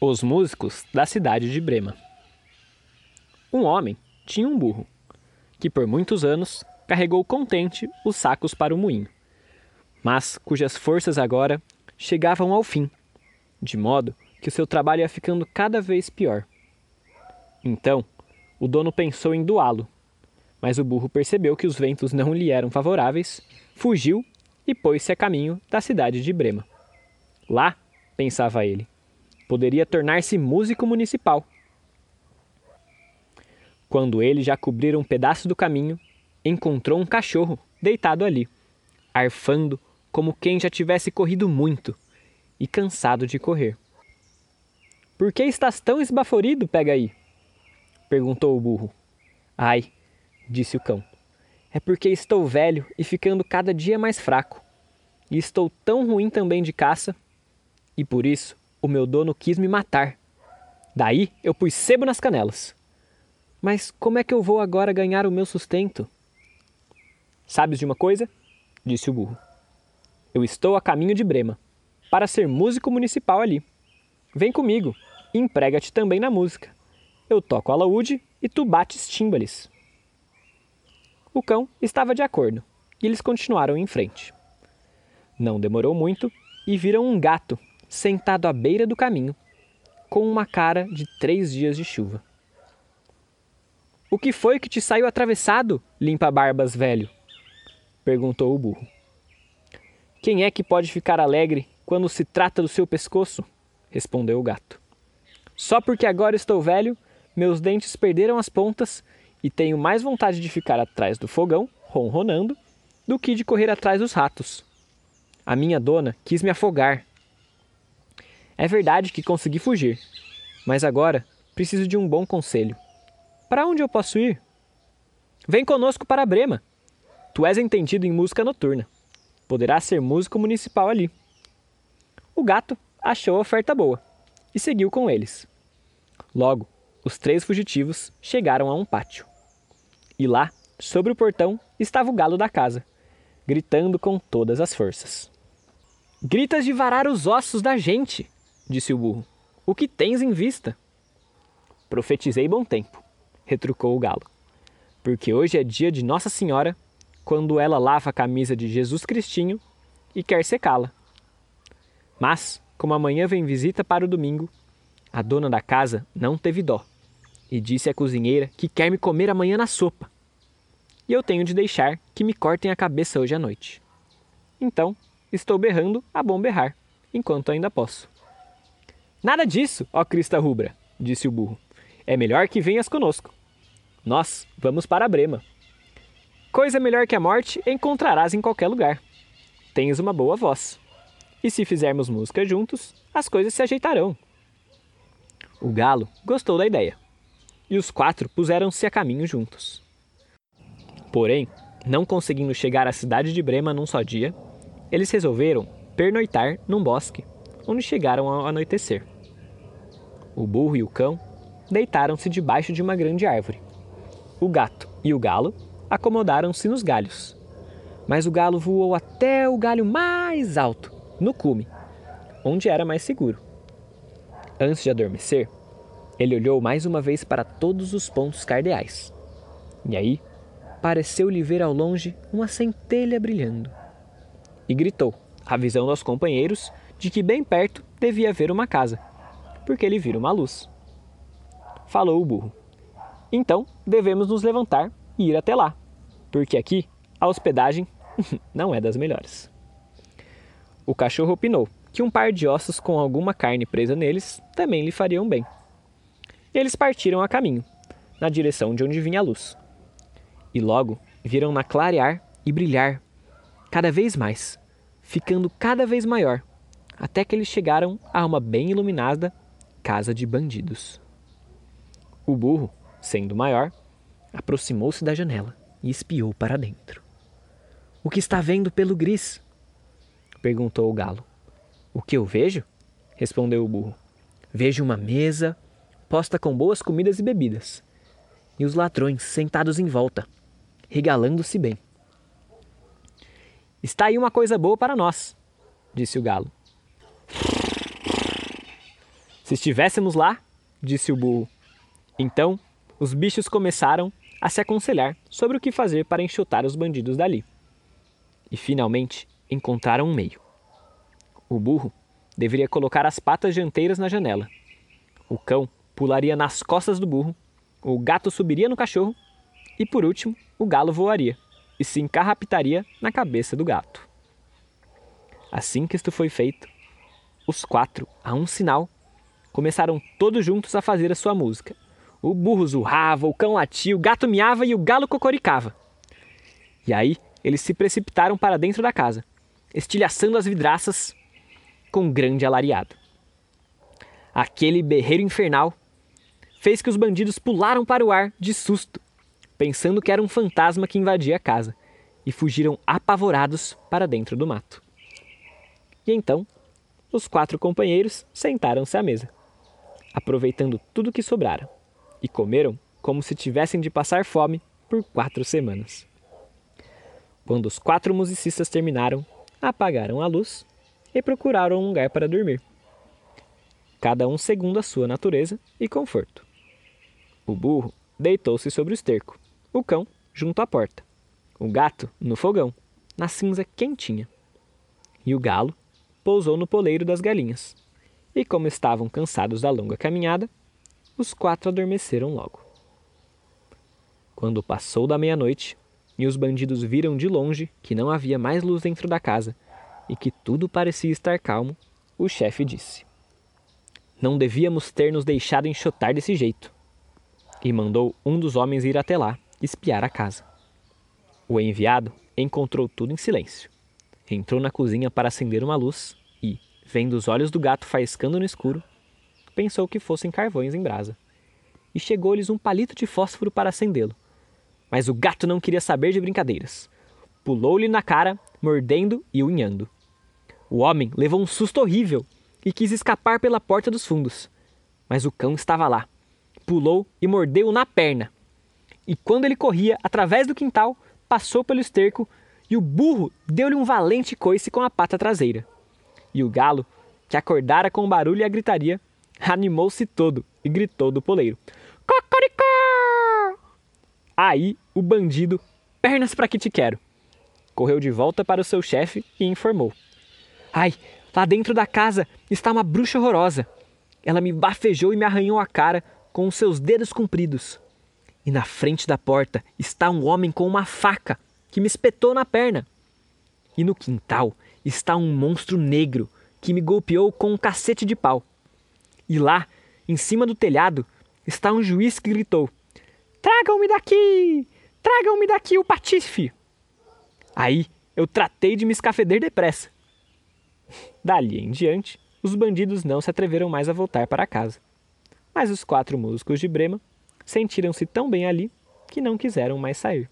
Os músicos da cidade de Brema. Um homem tinha um burro, que por muitos anos carregou contente os sacos para o moinho, mas cujas forças agora chegavam ao fim, de modo que o seu trabalho ia ficando cada vez pior. Então, o dono pensou em doá-lo, mas o burro percebeu que os ventos não lhe eram favoráveis, fugiu e pôs-se a caminho da cidade de Brema. Lá, pensava ele, poderia tornar-se músico municipal. Quando ele já cobrira um pedaço do caminho, encontrou um cachorro deitado ali, arfando como quem já tivesse corrido muito e cansado de correr. Por que estás tão esbaforido, pega aí? perguntou o burro. Ai, disse o cão, é porque estou velho e ficando cada dia mais fraco. E estou tão ruim também de caça, e por isso o meu dono quis me matar. Daí eu pus sebo nas canelas. Mas como é que eu vou agora ganhar o meu sustento? Sabes de uma coisa? disse o burro. Eu estou a caminho de Brema, para ser músico municipal ali. Vem comigo e emprega-te também na música. Eu toco alaúde e tu bates tímbales. O cão estava de acordo e eles continuaram em frente. Não demorou muito e viram um gato sentado à beira do caminho, com uma cara de três dias de chuva. O que foi que te saiu atravessado, limpa-barbas velho? perguntou o burro. Quem é que pode ficar alegre quando se trata do seu pescoço? respondeu o gato. Só porque agora estou velho, meus dentes perderam as pontas e tenho mais vontade de ficar atrás do fogão, ronronando, do que de correr atrás dos ratos. A minha dona quis me afogar é verdade que consegui fugir, mas agora preciso de um bom conselho. Para onde eu posso ir? Vem conosco para Brema. Tu és entendido em música noturna. Poderás ser músico municipal ali. O gato achou a oferta boa e seguiu com eles. Logo, os três fugitivos chegaram a um pátio. E lá, sobre o portão, estava o galo da casa, gritando com todas as forças. Gritas de varar os ossos da gente! Disse o burro. O que tens em vista? Profetizei bom tempo, retrucou o galo. Porque hoje é dia de Nossa Senhora, quando ela lava a camisa de Jesus Cristinho e quer secá-la. Mas, como amanhã vem visita para o domingo, a dona da casa não teve dó e disse à cozinheira que quer me comer amanhã na sopa. E eu tenho de deixar que me cortem a cabeça hoje à noite. Então, estou berrando a bom berrar, enquanto ainda posso. Nada disso, ó crista rubra, disse o burro. É melhor que venhas conosco. Nós vamos para Brema. Coisa melhor que a morte encontrarás em qualquer lugar. Tens uma boa voz. E se fizermos música juntos, as coisas se ajeitarão. O galo gostou da ideia. E os quatro puseram-se a caminho juntos. Porém, não conseguindo chegar à cidade de Brema num só dia, eles resolveram pernoitar num bosque onde chegaram ao anoitecer. O burro e o cão deitaram-se debaixo de uma grande árvore. O gato e o galo acomodaram-se nos galhos. Mas o galo voou até o galho mais alto, no cume, onde era mais seguro. Antes de adormecer, ele olhou mais uma vez para todos os pontos cardeais. E aí, pareceu-lhe ver ao longe uma centelha brilhando. E gritou, avisando aos companheiros de que bem perto devia haver uma casa, porque ele vira uma luz. Falou o burro. Então devemos nos levantar e ir até lá, porque aqui a hospedagem não é das melhores. O cachorro opinou que um par de ossos com alguma carne presa neles também lhe fariam bem. Eles partiram a caminho, na direção de onde vinha a luz. E logo viram-na clarear e brilhar cada vez mais, ficando cada vez maior, até que eles chegaram a uma bem iluminada casa de bandidos. O burro, sendo maior, aproximou-se da janela e espiou para dentro. O que está vendo pelo gris? perguntou o galo. O que eu vejo? respondeu o burro. Vejo uma mesa posta com boas comidas e bebidas, e os ladrões sentados em volta, regalando-se bem. Está aí uma coisa boa para nós, disse o galo. Se estivéssemos lá, disse o burro. Então, os bichos começaram a se aconselhar sobre o que fazer para enxotar os bandidos dali. E finalmente encontraram um meio. O burro deveria colocar as patas dianteiras na janela. O cão pularia nas costas do burro, o gato subiria no cachorro e, por último, o galo voaria e se encarrapitaria na cabeça do gato. Assim que isto foi feito, os quatro, a um sinal, começaram todos juntos a fazer a sua música. O burro zurrava, o cão latia, o gato miava e o galo cocoricava. E aí eles se precipitaram para dentro da casa, estilhaçando as vidraças com um grande alariado. Aquele berreiro infernal fez que os bandidos pularam para o ar de susto, pensando que era um fantasma que invadia a casa, e fugiram apavorados para dentro do mato. E então, os quatro companheiros sentaram-se à mesa, aproveitando tudo que sobrara, e comeram como se tivessem de passar fome por quatro semanas. Quando os quatro musicistas terminaram, apagaram a luz e procuraram um lugar para dormir. Cada um segundo a sua natureza e conforto. O burro deitou-se sobre o esterco, o cão junto à porta, o gato no fogão, na cinza quentinha. E o galo pousou no poleiro das galinhas. E como estavam cansados da longa caminhada, os quatro adormeceram logo. Quando passou da meia-noite e os bandidos viram de longe que não havia mais luz dentro da casa e que tudo parecia estar calmo, o chefe disse: Não devíamos ter nos deixado enxotar desse jeito. E mandou um dos homens ir até lá espiar a casa. O enviado encontrou tudo em silêncio. Entrou na cozinha para acender uma luz vendo os olhos do gato faiscando no escuro, pensou que fossem carvões em brasa. E chegou-lhes um palito de fósforo para acendê-lo. Mas o gato não queria saber de brincadeiras. Pulou-lhe na cara, mordendo e unhando. O homem levou um susto horrível e quis escapar pela porta dos fundos. Mas o cão estava lá. Pulou e mordeu-o na perna. E quando ele corria através do quintal, passou pelo esterco e o burro deu-lhe um valente coice com a pata traseira. E o galo, que acordara com o barulho e a gritaria, animou-se todo e gritou do poleiro: Cocoricó! Aí o bandido, pernas para que te quero, correu de volta para o seu chefe e informou: Ai, lá dentro da casa está uma bruxa horrorosa. Ela me bafejou e me arranhou a cara com os seus dedos compridos. E na frente da porta está um homem com uma faca que me espetou na perna. E no quintal está um monstro negro que me golpeou com um cacete de pau. E lá, em cima do telhado, está um juiz que gritou: Tragam-me daqui! Tragam-me daqui o patife! Aí eu tratei de me escafeder depressa. Dali em diante, os bandidos não se atreveram mais a voltar para casa. Mas os quatro músicos de Brema sentiram-se tão bem ali que não quiseram mais sair.